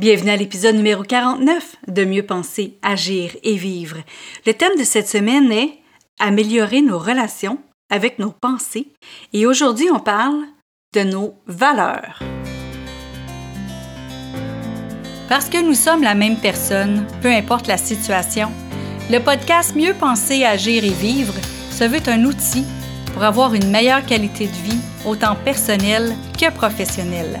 Bienvenue à l'épisode numéro 49 de Mieux penser, agir et vivre. Le thème de cette semaine est Améliorer nos relations avec nos pensées et aujourd'hui on parle de nos valeurs. Parce que nous sommes la même personne, peu importe la situation, le podcast Mieux penser, agir et vivre se veut un outil pour avoir une meilleure qualité de vie, autant personnelle que professionnelle.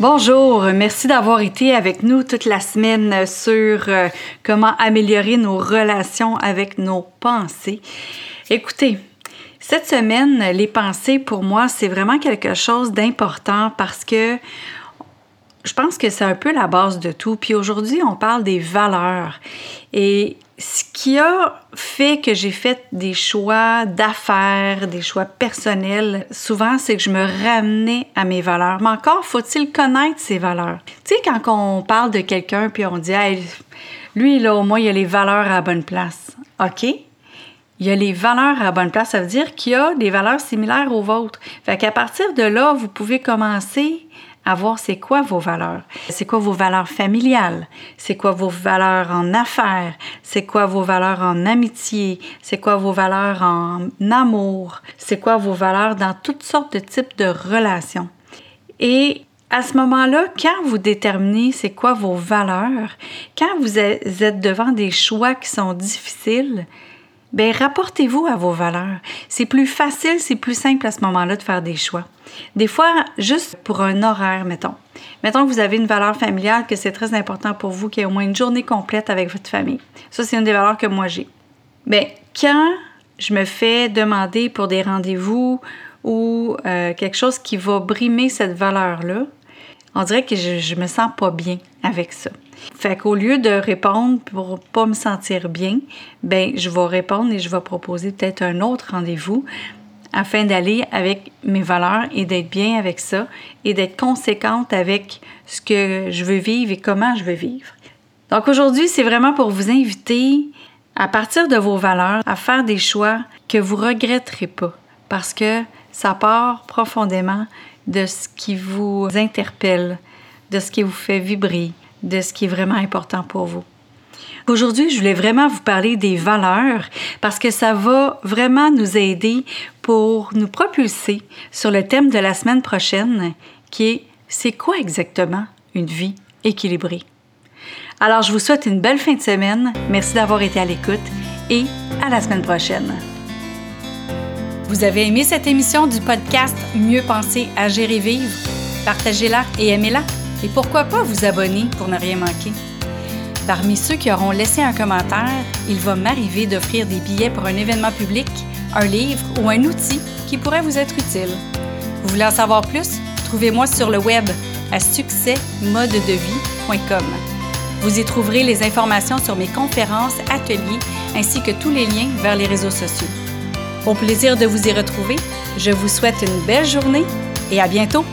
Bonjour, merci d'avoir été avec nous toute la semaine sur euh, comment améliorer nos relations avec nos pensées. Écoutez, cette semaine, les pensées, pour moi, c'est vraiment quelque chose d'important parce que je pense que c'est un peu la base de tout. Puis aujourd'hui, on parle des valeurs. Et ce qui a fait que j'ai fait des choix d'affaires, des choix personnels, souvent, c'est que je me ramenais à mes valeurs. Mais encore, faut-il connaître ces valeurs? Tu sais, quand on parle de quelqu'un, puis on dit, hey, lui, là, au moins, il a les valeurs à la bonne place. OK? Il y a les valeurs à bonne place. Ça veut dire qu'il y a des valeurs similaires aux vôtres. Fait qu'à partir de là, vous pouvez commencer à voir c'est quoi vos valeurs. C'est quoi vos valeurs familiales? C'est quoi vos valeurs en affaires? C'est quoi vos valeurs en amitié? C'est quoi vos valeurs en amour? C'est quoi vos valeurs dans toutes sortes de types de relations? Et à ce moment-là, quand vous déterminez c'est quoi vos valeurs, quand vous êtes devant des choix qui sont difficiles, ben rapportez-vous à vos valeurs. C'est plus facile, c'est plus simple à ce moment-là de faire des choix. Des fois, juste pour un horaire, mettons. Mettons que vous avez une valeur familiale, que c'est très important pour vous qu'il y ait au moins une journée complète avec votre famille. Ça, c'est une des valeurs que moi j'ai. Mais quand je me fais demander pour des rendez-vous ou euh, quelque chose qui va brimer cette valeur-là, on dirait que je, ne me sens pas bien avec ça. Fait qu'au lieu de répondre pour pas me sentir bien, ben je vais répondre et je vais proposer peut-être un autre rendez-vous afin d'aller avec mes valeurs et d'être bien avec ça et d'être conséquente avec ce que je veux vivre et comment je veux vivre. Donc aujourd'hui, c'est vraiment pour vous inviter à partir de vos valeurs à faire des choix que vous regretterez pas parce que ça part profondément de ce qui vous interpelle, de ce qui vous fait vibrer, de ce qui est vraiment important pour vous. Aujourd'hui, je voulais vraiment vous parler des valeurs parce que ça va vraiment nous aider pour nous propulser sur le thème de la semaine prochaine qui est c'est quoi exactement une vie équilibrée? Alors, je vous souhaite une belle fin de semaine. Merci d'avoir été à l'écoute et à la semaine prochaine. Vous avez aimé cette émission du podcast Mieux penser, agir et vivre? Partagez-la et aimez-la. Et pourquoi pas vous abonner pour ne rien manquer? Parmi ceux qui auront laissé un commentaire, il va m'arriver d'offrir des billets pour un événement public, un livre ou un outil qui pourrait vous être utile. Vous voulez en savoir plus? Trouvez-moi sur le web à succèsmodedevie.com. Vous y trouverez les informations sur mes conférences, ateliers ainsi que tous les liens vers les réseaux sociaux. Au plaisir de vous y retrouver, je vous souhaite une belle journée et à bientôt!